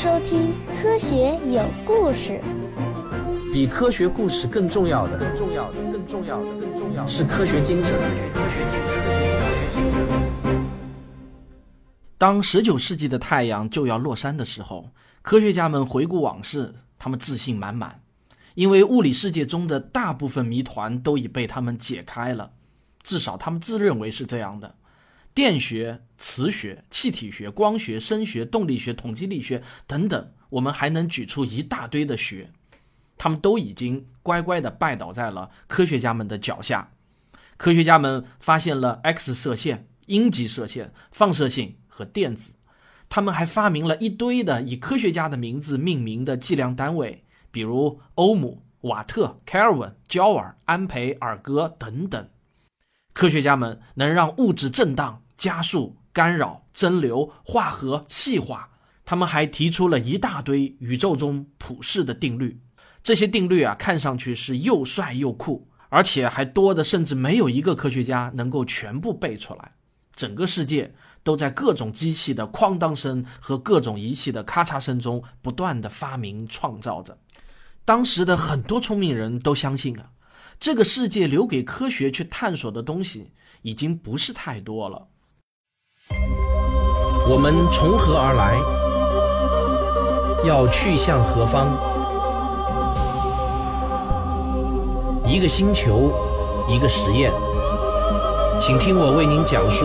收听《科学有故事》。比科学故事更重要的，更重要的，更重要的，更重要的是科学精神。当十九世纪的太阳就要落山的时候，科学家们回顾往事，他们自信满满，因为物理世界中的大部分谜团都已被他们解开了，至少他们自认为是这样的。电学、磁学、气体学、光学、声学、动力学、统计力学等等，我们还能举出一大堆的学，他们都已经乖乖地拜倒在了科学家们的脚下。科学家们发现了 X 射线、阴极射线、放射性和电子，他们还发明了一堆的以科学家的名字命名的计量单位，比如欧姆、瓦特、开尔文、焦耳、安培、尔格等等。科学家们能让物质震荡。加速、干扰、蒸馏、化合、气化，他们还提出了一大堆宇宙中普世的定律。这些定律啊，看上去是又帅又酷，而且还多的甚至没有一个科学家能够全部背出来。整个世界都在各种机器的哐当声和各种仪器的咔嚓声中不断的发明创造着。当时的很多聪明人都相信啊，这个世界留给科学去探索的东西已经不是太多了。我们从何而来？要去向何方？一个星球，一个实验，请听我为您讲述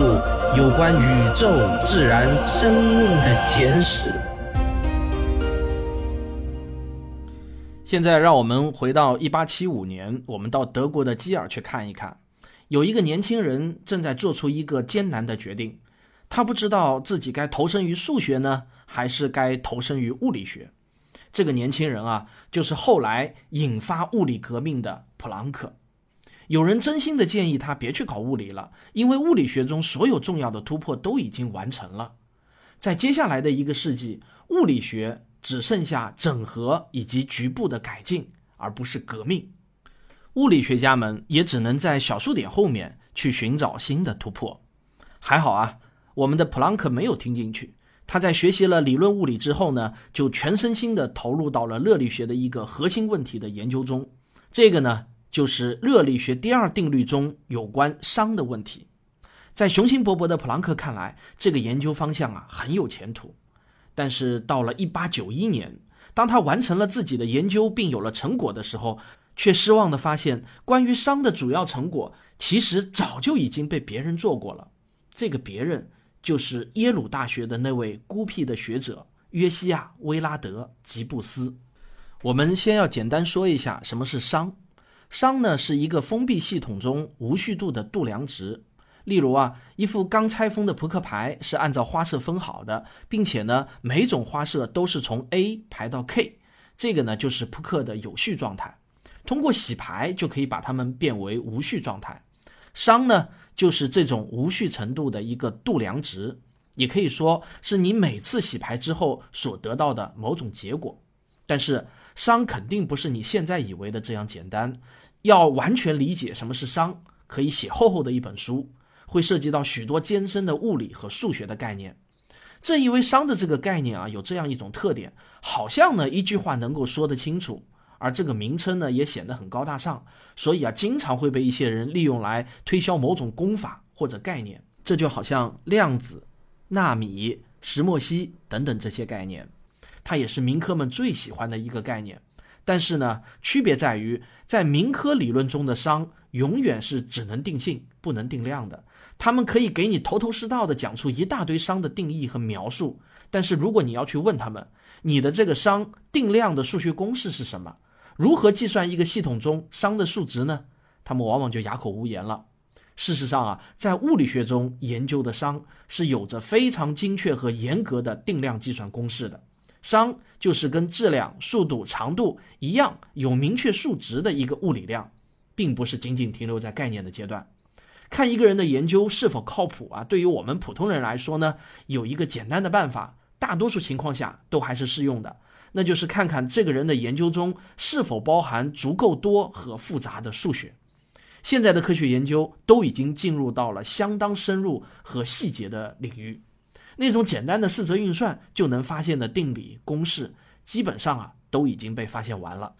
有关宇宙、自然、生命的简史。现在，让我们回到一八七五年，我们到德国的基尔去看一看，有一个年轻人正在做出一个艰难的决定。他不知道自己该投身于数学呢，还是该投身于物理学。这个年轻人啊，就是后来引发物理革命的普朗克。有人真心的建议他别去搞物理了，因为物理学中所有重要的突破都已经完成了。在接下来的一个世纪，物理学只剩下整合以及局部的改进，而不是革命。物理学家们也只能在小数点后面去寻找新的突破。还好啊。我们的普朗克没有听进去，他在学习了理论物理之后呢，就全身心的投入到了热力学的一个核心问题的研究中。这个呢，就是热力学第二定律中有关熵的问题。在雄心勃勃的普朗克看来，这个研究方向啊很有前途。但是到了1891年，当他完成了自己的研究并有了成果的时候，却失望的发现，关于熵的主要成果其实早就已经被别人做过了。这个别人。就是耶鲁大学的那位孤僻的学者约西亚·威拉德·吉布斯。我们先要简单说一下什么是熵。熵呢是一个封闭系统中无序度的度量值。例如啊，一副刚拆封的扑克牌是按照花色分好的，并且呢每种花色都是从 A 排到 K，这个呢就是扑克的有序状态。通过洗牌就可以把它们变为无序状态。熵呢？就是这种无序程度的一个度量值，也可以说是你每次洗牌之后所得到的某种结果。但是熵肯定不是你现在以为的这样简单。要完全理解什么是熵，可以写厚厚的一本书，会涉及到许多艰深的物理和数学的概念。正因为熵的这个概念啊，有这样一种特点，好像呢一句话能够说得清楚。而这个名称呢，也显得很高大上，所以啊，经常会被一些人利用来推销某种功法或者概念。这就好像量子、纳米、石墨烯等等这些概念，它也是民科们最喜欢的一个概念。但是呢，区别在于，在民科理论中的熵永远是只能定性不能定量的。他们可以给你头头是道的讲出一大堆熵的定义和描述，但是如果你要去问他们，你的这个熵定量的数学公式是什么？如何计算一个系统中熵的数值呢？他们往往就哑口无言了。事实上啊，在物理学中研究的熵是有着非常精确和严格的定量计算公式的。熵就是跟质量、速度、长度一样有明确数值的一个物理量，并不是仅仅停留在概念的阶段。看一个人的研究是否靠谱啊？对于我们普通人来说呢，有一个简单的办法，大多数情况下都还是适用的。那就是看看这个人的研究中是否包含足够多和复杂的数学。现在的科学研究都已经进入到了相当深入和细节的领域。那种简单的四则运算就能发现的定理公式，基本上啊都已经被发现完了。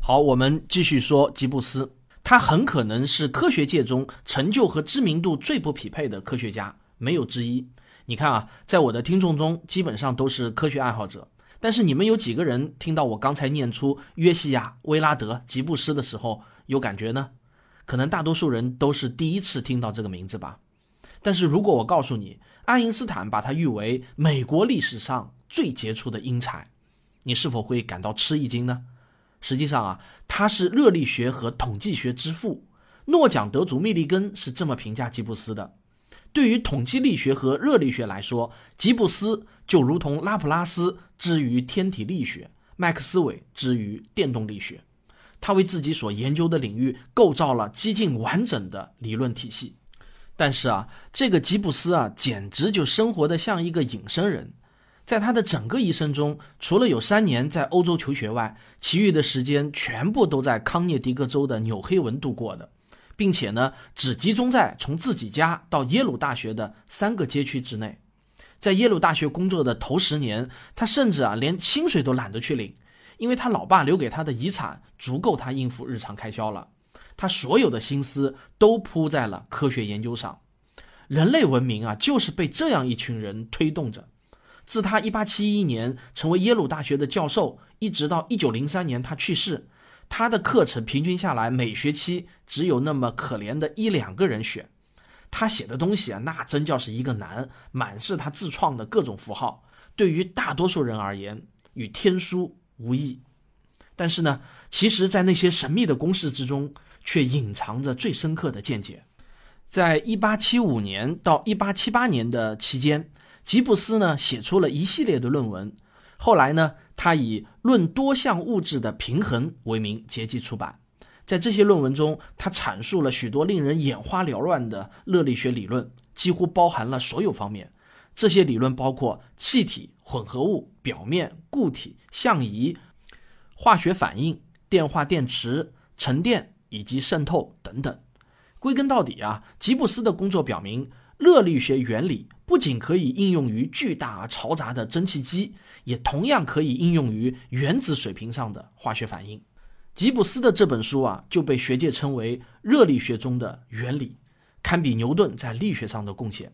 好，我们继续说吉布斯，他很可能是科学界中成就和知名度最不匹配的科学家，没有之一。你看啊，在我的听众中，基本上都是科学爱好者，但是你们有几个人听到我刚才念出约西亚·威拉德·吉布斯的时候有感觉呢？可能大多数人都是第一次听到这个名字吧。但是如果我告诉你，爱因斯坦把他誉为美国历史上最杰出的英才，你是否会感到吃一惊呢？实际上啊，他是热力学和统计学之父。诺奖得主密立根是这么评价吉布斯的：对于统计力学和热力学来说，吉布斯就如同拉普拉斯之于天体力学，麦克斯韦之于电动力学。他为自己所研究的领域构造了几近完整的理论体系。但是啊，这个吉布斯啊，简直就生活的像一个隐身人。在他的整个一生中，除了有三年在欧洲求学外，其余的时间全部都在康涅狄格州的纽黑文度过的，并且呢，只集中在从自己家到耶鲁大学的三个街区之内。在耶鲁大学工作的头十年，他甚至啊连薪水都懒得去领，因为他老爸留给他的遗产足够他应付日常开销了。他所有的心思都扑在了科学研究上。人类文明啊，就是被这样一群人推动着。自他1871年成为耶鲁大学的教授，一直到1903年他去世，他的课程平均下来每学期只有那么可怜的一两个人选。他写的东西啊，那真叫是一个难，满是他自创的各种符号，对于大多数人而言与天书无异。但是呢，其实，在那些神秘的公式之中，却隐藏着最深刻的见解。在一八七五年到一八七八年的期间。吉布斯呢写出了一系列的论文，后来呢，他以《论多项物质的平衡》为名结集出版。在这些论文中，他阐述了许多令人眼花缭乱的热力学理论，几乎包含了所有方面。这些理论包括气体、混合物、表面、固体、相移、化学反应、电化电池、沉淀以及渗透等等。归根到底啊，吉布斯的工作表明。热力学原理不仅可以应用于巨大而嘈杂的蒸汽机，也同样可以应用于原子水平上的化学反应。吉布斯的这本书啊，就被学界称为热力学中的原理，堪比牛顿在力学上的贡献。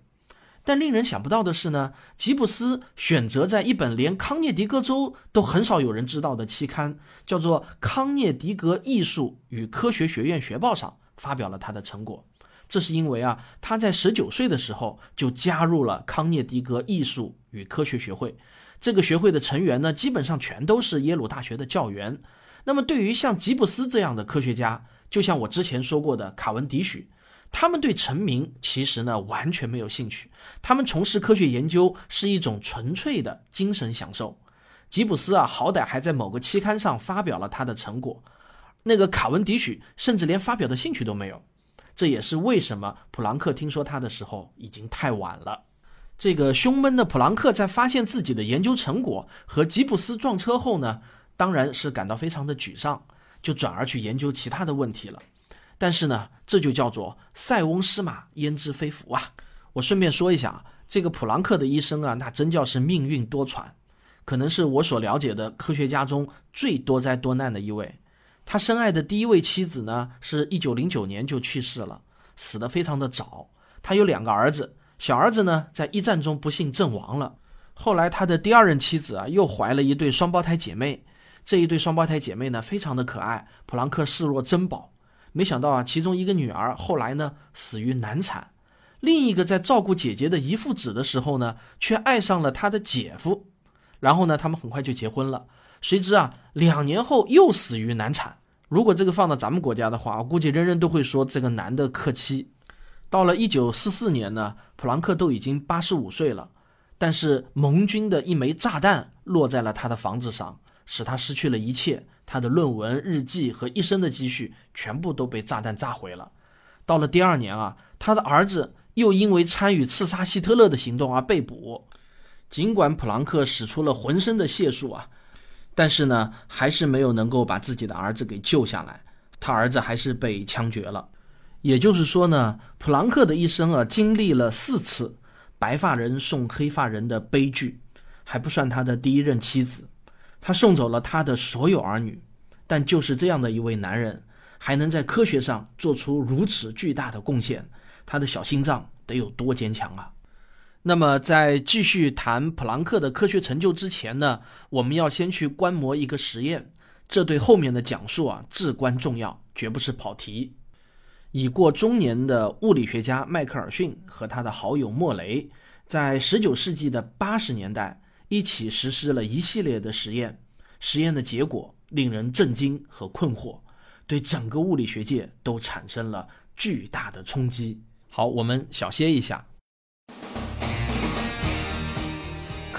但令人想不到的是呢，吉布斯选择在一本连康涅狄格州都很少有人知道的期刊，叫做《康涅狄格艺术与科学学院学报》上发表了他的成果。这是因为啊，他在十九岁的时候就加入了康涅狄格艺术与科学学会。这个学会的成员呢，基本上全都是耶鲁大学的教员。那么，对于像吉布斯这样的科学家，就像我之前说过的卡文迪许，他们对成名其实呢完全没有兴趣。他们从事科学研究是一种纯粹的精神享受。吉布斯啊，好歹还在某个期刊上发表了他的成果，那个卡文迪许甚至连发表的兴趣都没有。这也是为什么普朗克听说他的时候已经太晚了。这个胸闷的普朗克在发现自己的研究成果和吉布斯撞车后呢，当然是感到非常的沮丧，就转而去研究其他的问题了。但是呢，这就叫做塞翁失马焉知非福啊！我顺便说一下啊，这个普朗克的一生啊，那真叫是命运多舛，可能是我所了解的科学家中最多灾多难的一位。他深爱的第一位妻子呢，是一九零九年就去世了，死得非常的早。他有两个儿子，小儿子呢在一战中不幸阵亡了。后来他的第二任妻子啊又怀了一对双胞胎姐妹，这一对双胞胎姐妹呢非常的可爱，普朗克视若珍宝。没想到啊，其中一个女儿后来呢死于难产，另一个在照顾姐姐的姨父子的时候呢，却爱上了他的姐夫，然后呢他们很快就结婚了。谁知啊，两年后又死于难产。如果这个放到咱们国家的话，我估计人人都会说这个男的克妻。到了一九四四年呢，普朗克都已经八十五岁了，但是盟军的一枚炸弹落在了他的房子上，使他失去了一切。他的论文、日记和一生的积蓄全部都被炸弹炸毁了。到了第二年啊，他的儿子又因为参与刺杀希特勒的行动而被捕。尽管普朗克使出了浑身的解数啊。但是呢，还是没有能够把自己的儿子给救下来，他儿子还是被枪决了。也就是说呢，普朗克的一生啊，经历了四次白发人送黑发人的悲剧，还不算他的第一任妻子，他送走了他的所有儿女。但就是这样的一位男人，还能在科学上做出如此巨大的贡献，他的小心脏得有多坚强啊！那么，在继续谈普朗克的科学成就之前呢，我们要先去观摩一个实验，这对后面的讲述啊至关重要，绝不是跑题。已过中年的物理学家迈克尔逊和他的好友莫雷，在19世纪的80年代一起实施了一系列的实验。实验的结果令人震惊和困惑，对整个物理学界都产生了巨大的冲击。好，我们小歇一下。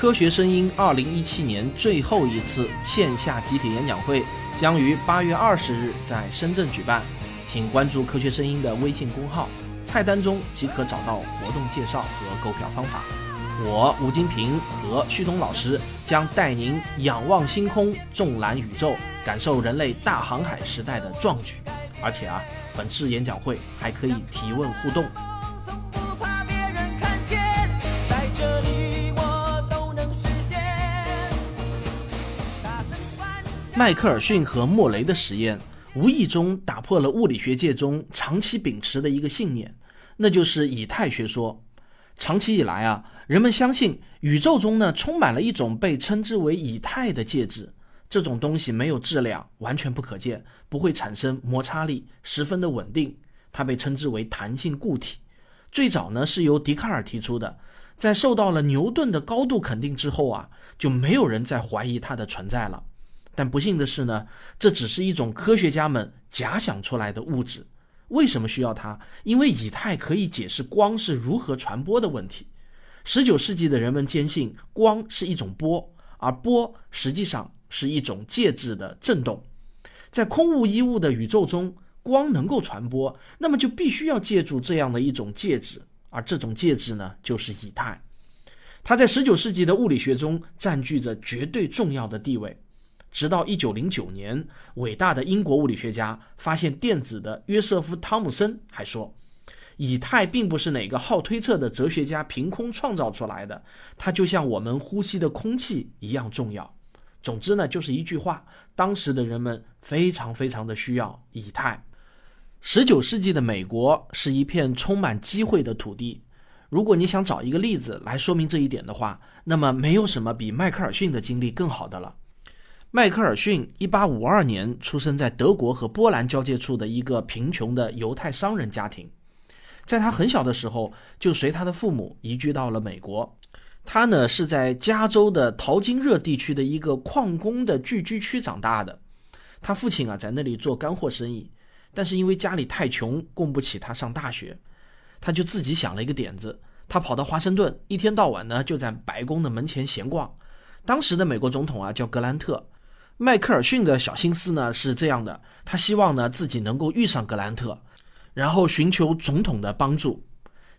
科学声音2017年最后一次线下集体演讲会将于8月20日在深圳举办。请关注科学声音的微信公号，菜单中即可找到活动介绍和购票方法。我吴金平和旭东老师将带您仰望星空，纵览宇宙，感受人类大航海时代的壮举。而且啊，本次演讲会还可以提问互动。迈克尔逊和莫雷的实验。无意中打破了物理学界中长期秉持的一个信念，那就是以太学说。长期以来啊，人们相信宇宙中呢充满了一种被称之为以太的介质，这种东西没有质量，完全不可见，不会产生摩擦力，十分的稳定。它被称之为弹性固体。最早呢是由笛卡尔提出的，在受到了牛顿的高度肯定之后啊，就没有人再怀疑它的存在了。但不幸的是呢，这只是一种科学家们假想出来的物质。为什么需要它？因为以太可以解释光是如何传播的问题。十九世纪的人们坚信光是一种波，而波实际上是一种介质的振动。在空无一物的宇宙中，光能够传播，那么就必须要借助这样的一种介质，而这种介质呢，就是以太。它在十九世纪的物理学中占据着绝对重要的地位。直到一九零九年，伟大的英国物理学家发现电子的约瑟夫·汤姆森还说，以太并不是哪个好推测的哲学家凭空创造出来的，它就像我们呼吸的空气一样重要。总之呢，就是一句话，当时的人们非常非常的需要以太。十九世纪的美国是一片充满机会的土地。如果你想找一个例子来说明这一点的话，那么没有什么比迈克尔逊的经历更好的了。迈克尔逊1852年出生在德国和波兰交界处的一个贫穷的犹太商人家庭，在他很小的时候就随他的父母移居到了美国。他呢是在加州的淘金热地区的一个矿工的聚居区长大的。他父亲啊在那里做干货生意，但是因为家里太穷，供不起他上大学，他就自己想了一个点子，他跑到华盛顿，一天到晚呢就在白宫的门前闲逛。当时的美国总统啊叫格兰特。迈克尔逊的小心思呢是这样的，他希望呢自己能够遇上格兰特，然后寻求总统的帮助。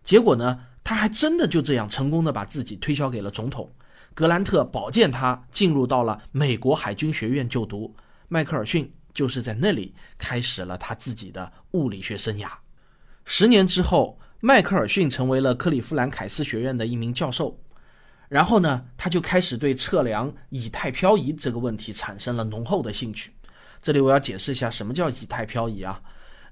结果呢，他还真的就这样成功的把自己推销给了总统。格兰特保荐他进入到了美国海军学院就读，迈克尔逊就是在那里开始了他自己的物理学生涯。十年之后，迈克尔逊成为了克利夫兰凯斯学院的一名教授。然后呢，他就开始对测量以太漂移这个问题产生了浓厚的兴趣。这里我要解释一下什么叫以太漂移啊？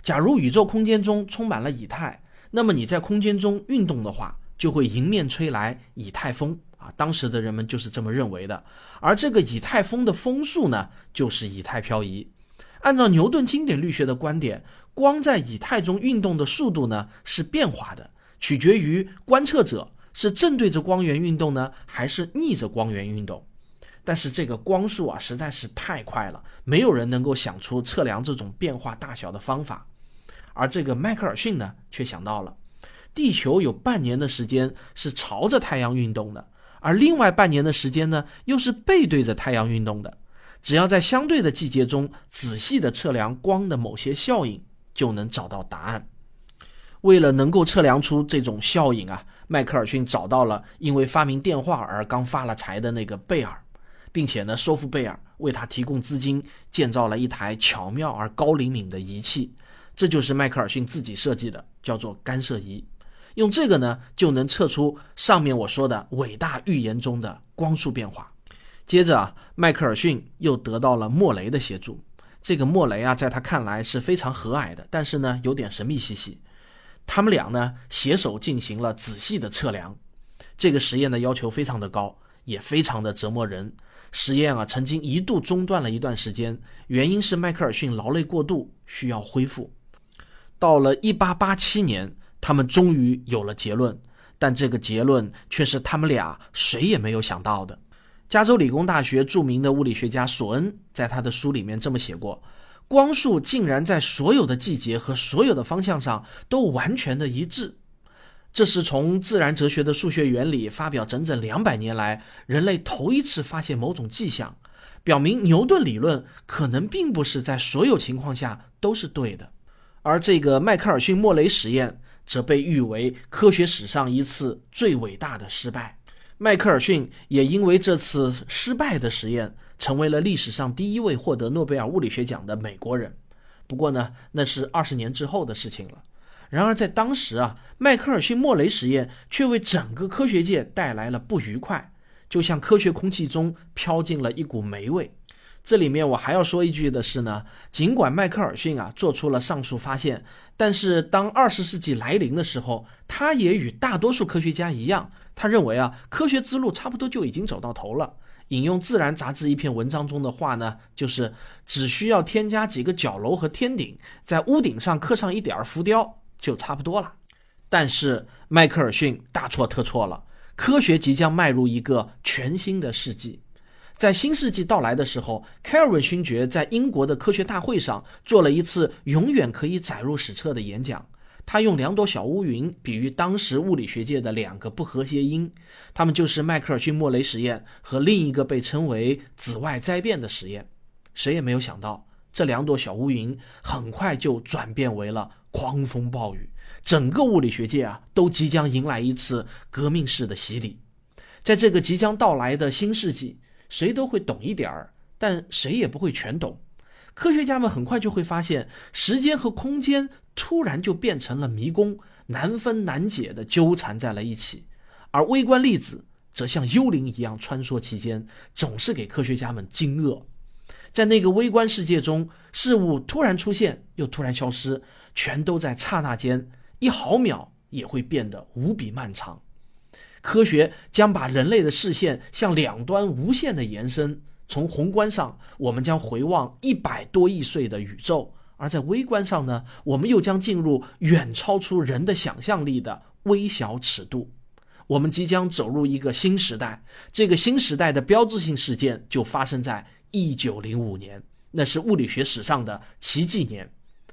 假如宇宙空间中充满了以太，那么你在空间中运动的话，就会迎面吹来以太风啊。当时的人们就是这么认为的。而这个以太风的风速呢，就是以太漂移。按照牛顿经典力学的观点，光在以太中运动的速度呢是变化的，取决于观测者。是正对着光源运动呢，还是逆着光源运动？但是这个光速啊实在是太快了，没有人能够想出测量这种变化大小的方法。而这个迈克尔逊呢，却想到了，地球有半年的时间是朝着太阳运动的，而另外半年的时间呢，又是背对着太阳运动的。只要在相对的季节中仔细的测量光的某些效应，就能找到答案。为了能够测量出这种效应啊。迈克尔逊找到了因为发明电话而刚发了财的那个贝尔，并且呢，说服贝尔为他提供资金，建造了一台巧妙而高灵敏的仪器。这就是迈克尔逊自己设计的，叫做干涉仪。用这个呢就能测出上面我说的伟大预言中的光速变化。接着啊，迈克尔逊又得到了莫雷的协助。这个莫雷啊，在他看来是非常和蔼的，但是呢，有点神秘兮兮。他们俩呢，携手进行了仔细的测量。这个实验的要求非常的高，也非常的折磨人。实验啊，曾经一度中断了一段时间，原因是迈克尔逊劳累过度，需要恢复。到了1887年，他们终于有了结论，但这个结论却是他们俩谁也没有想到的。加州理工大学著名的物理学家索恩在他的书里面这么写过：光速竟然在所有的季节和所有的方向上都完全的一致。这是从自然哲学的数学原理发表整整两百年来，人类头一次发现某种迹象，表明牛顿理论可能并不是在所有情况下都是对的。而这个迈克尔逊莫雷实验则被誉为科学史上一次最伟大的失败。迈克尔逊也因为这次失败的实验，成为了历史上第一位获得诺贝尔物理学奖的美国人。不过呢，那是二十年之后的事情了。然而在当时啊，迈克尔逊莫雷实验却为整个科学界带来了不愉快，就像科学空气中飘进了一股霉味。这里面我还要说一句的是呢，尽管迈克尔逊啊做出了上述发现，但是当二十世纪来临的时候，他也与大多数科学家一样。他认为啊，科学之路差不多就已经走到头了。引用《自然》杂志一篇文章中的话呢，就是只需要添加几个角楼和天顶，在屋顶上刻上一点浮雕就差不多了。但是迈克尔逊大错特错了，科学即将迈入一个全新的世纪。在新世纪到来的时候，凯尔文勋爵在英国的科学大会上做了一次永远可以载入史册的演讲。他用两朵小乌云比喻当时物理学界的两个不和谐音，他们就是迈克尔逊莫雷实验和另一个被称为紫外灾变的实验。谁也没有想到，这两朵小乌云很快就转变为了狂风暴雨，整个物理学界啊都即将迎来一次革命式的洗礼。在这个即将到来的新世纪，谁都会懂一点儿，但谁也不会全懂。科学家们很快就会发现，时间和空间突然就变成了迷宫，难分难解的纠缠在了一起，而微观粒子则像幽灵一样穿梭其间，总是给科学家们惊愕。在那个微观世界中，事物突然出现又突然消失，全都在刹那间，一毫秒也会变得无比漫长。科学将把人类的视线向两端无限地延伸。从宏观上，我们将回望一百多亿岁的宇宙；而在微观上呢，我们又将进入远超出人的想象力的微小尺度。我们即将走入一个新时代。这个新时代的标志性事件就发生在一九零五年，那是物理学史上的奇迹年。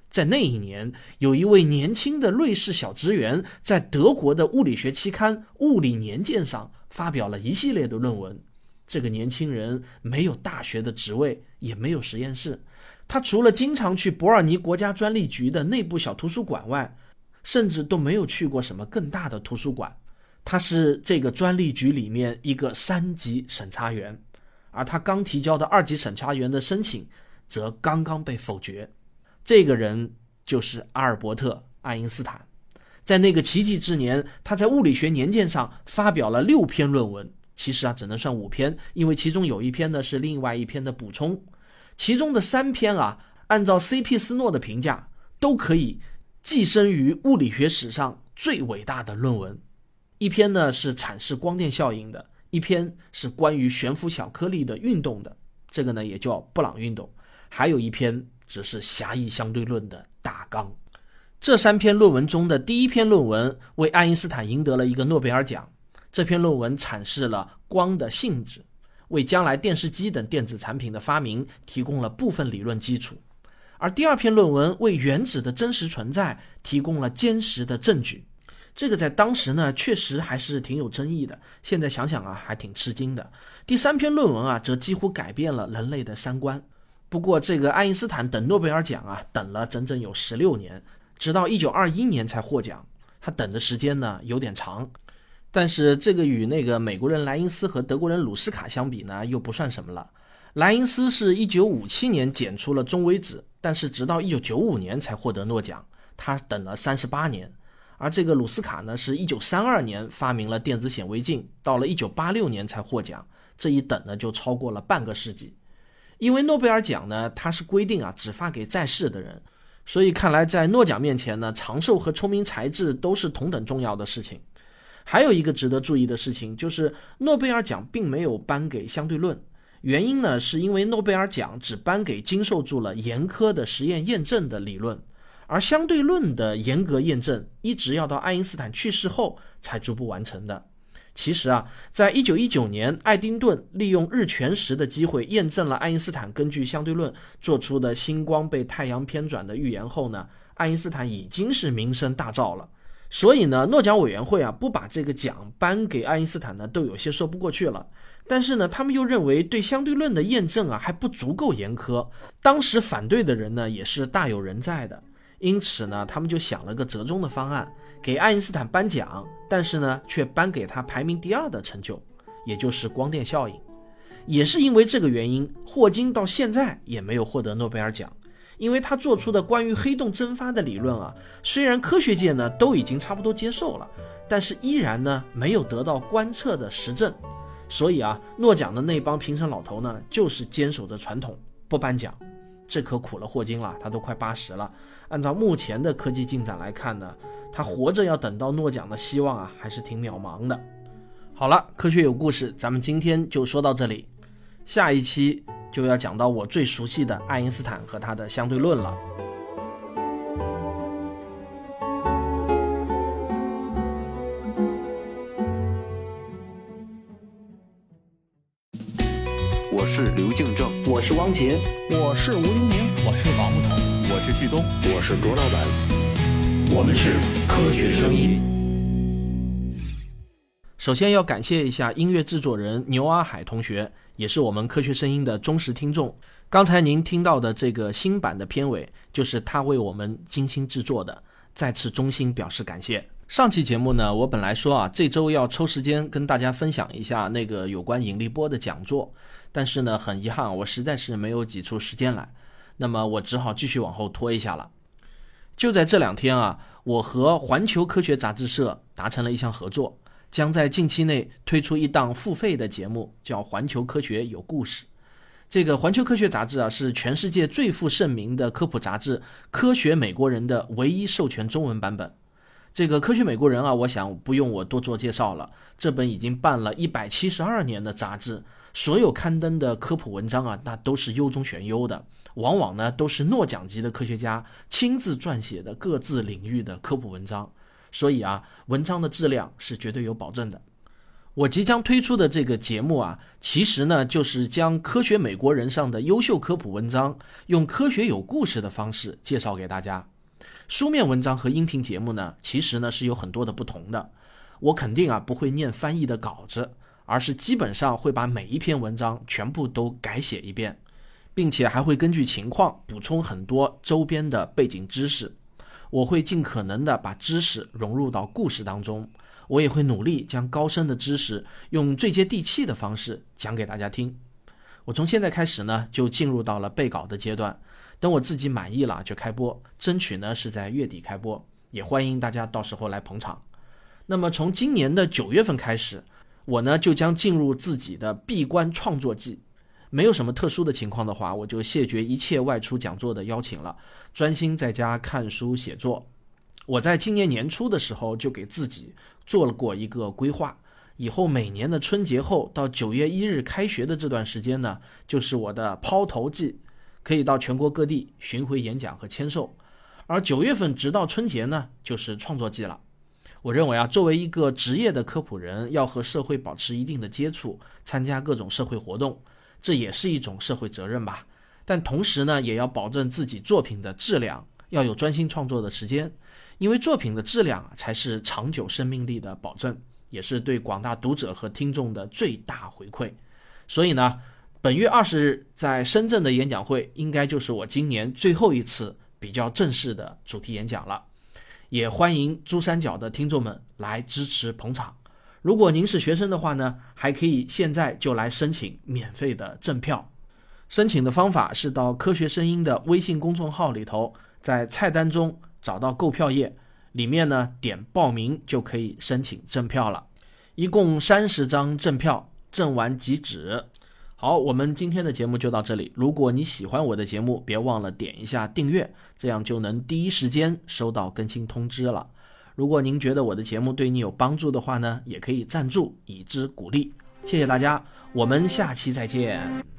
在那一年，有一位年轻的瑞士小职员在德国的物理学期刊《物理年鉴》上发表了一系列的论文。这个年轻人没有大学的职位，也没有实验室。他除了经常去伯尔尼国家专利局的内部小图书馆外，甚至都没有去过什么更大的图书馆。他是这个专利局里面一个三级审查员，而他刚提交的二级审查员的申请则刚刚被否决。这个人就是阿尔伯特·爱因斯坦。在那个奇迹之年，他在《物理学年鉴》上发表了六篇论文。其实啊，只能算五篇，因为其中有一篇呢是另外一篇的补充。其中的三篇啊，按照 C.P. 斯诺的评价，都可以跻身于物理学史上最伟大的论文。一篇呢是阐释光电效应的，一篇是关于悬浮小颗粒的运动的，这个呢也叫布朗运动。还有一篇只是狭义相对论的大纲。这三篇论文中的第一篇论文为爱因斯坦赢得了一个诺贝尔奖。这篇论文阐释了光的性质，为将来电视机等电子产品的发明提供了部分理论基础；而第二篇论文为原子的真实存在提供了坚实的证据。这个在当时呢，确实还是挺有争议的。现在想想啊，还挺吃惊的。第三篇论文啊，则几乎改变了人类的三观。不过，这个爱因斯坦等诺贝尔奖啊，等了整整有十六年，直到一九二一年才获奖。他等的时间呢，有点长。但是这个与那个美国人莱因斯和德国人鲁斯卡相比呢，又不算什么了。莱因斯是一九五七年检出了中微子，但是直到一九九五年才获得诺奖，他等了三十八年；而这个鲁斯卡呢，是一九三二年发明了电子显微镜，到了一九八六年才获奖，这一等呢就超过了半个世纪。因为诺贝尔奖呢，它是规定啊只发给在世的人，所以看来在诺奖面前呢，长寿和聪明才智都是同等重要的事情。还有一个值得注意的事情，就是诺贝尔奖并没有颁给相对论，原因呢是因为诺贝尔奖只颁给经受住了严苛的实验验证的理论。而相对论的严格验证一直要到爱因斯坦去世后才逐步完成的。其实啊，在一九一九年，爱丁顿利用日全食的机会验证了爱因斯坦根据相对论做出的星光被太阳偏转的预言后呢，爱因斯坦已经是名声大噪了。所以呢，诺奖委员会啊不把这个奖颁给爱因斯坦呢，都有些说不过去了。但是呢，他们又认为对相对论的验证啊还不足够严苛，当时反对的人呢也是大有人在的。因此呢，他们就想了个折中的方案，给爱因斯坦颁奖，但是呢，却颁给他排名第二的成就，也就是光电效应。也是因为这个原因，霍金到现在也没有获得诺贝尔奖，因为他做出的关于黑洞蒸发的理论啊，虽然科学界呢都已经差不多接受了，但是依然呢没有得到观测的实证。所以啊，诺奖的那帮评审老头呢，就是坚守着传统，不颁奖。这可苦了霍金了，他都快八十了。按照目前的科技进展来看呢，他活着要等到诺奖的希望啊，还是挺渺茫的。好了，科学有故事，咱们今天就说到这里，下一期就要讲到我最熟悉的爱因斯坦和他的相对论了。我是刘敬正，我是汪杰，我是吴黎明，我是王木头，我是旭东，我是卓老板，我们是科学声音。首先要感谢一下音乐制作人牛阿海同学，也是我们科学声音的忠实听众。刚才您听到的这个新版的片尾，就是他为我们精心制作的，再次衷心表示感谢。上期节目呢，我本来说啊，这周要抽时间跟大家分享一下那个有关引力波的讲座，但是呢，很遗憾，我实在是没有挤出时间来，那么我只好继续往后拖一下了。就在这两天啊，我和环球科学杂志社达成了一项合作，将在近期内推出一档付费的节目，叫《环球科学有故事》。这个环球科学杂志啊，是全世界最负盛名的科普杂志《科学美国人》的唯一授权中文版本。这个科学美国人啊，我想不用我多做介绍了。这本已经办了一百七十二年的杂志，所有刊登的科普文章啊，那都是优中选优的，往往呢都是诺奖级的科学家亲自撰写的各自领域的科普文章，所以啊，文章的质量是绝对有保证的。我即将推出的这个节目啊，其实呢就是将科学美国人上的优秀科普文章，用科学有故事的方式介绍给大家。书面文章和音频节目呢，其实呢是有很多的不同的。我肯定啊不会念翻译的稿子，而是基本上会把每一篇文章全部都改写一遍，并且还会根据情况补充很多周边的背景知识。我会尽可能的把知识融入到故事当中，我也会努力将高深的知识用最接地气的方式讲给大家听。我从现在开始呢，就进入到了备稿的阶段。等我自己满意了就开播，争取呢是在月底开播，也欢迎大家到时候来捧场。那么从今年的九月份开始，我呢就将进入自己的闭关创作季，没有什么特殊的情况的话，我就谢绝一切外出讲座的邀请了，专心在家看书写作。我在今年年初的时候就给自己做了过一个规划，以后每年的春节后到九月一日开学的这段时间呢，就是我的抛头季。可以到全国各地巡回演讲和签售，而九月份直到春节呢，就是创作季了。我认为啊，作为一个职业的科普人，要和社会保持一定的接触，参加各种社会活动，这也是一种社会责任吧。但同时呢，也要保证自己作品的质量，要有专心创作的时间，因为作品的质量才是长久生命力的保证，也是对广大读者和听众的最大回馈。所以呢。本月二十日在深圳的演讲会，应该就是我今年最后一次比较正式的主题演讲了。也欢迎珠三角的听众们来支持捧场。如果您是学生的话呢，还可以现在就来申请免费的赠票。申请的方法是到科学声音的微信公众号里头，在菜单中找到购票页，里面呢点报名就可以申请赠票了，一共三十张赠票，赠完即止。好，我们今天的节目就到这里。如果你喜欢我的节目，别忘了点一下订阅，这样就能第一时间收到更新通知了。如果您觉得我的节目对你有帮助的话呢，也可以赞助以资鼓励。谢谢大家，我们下期再见。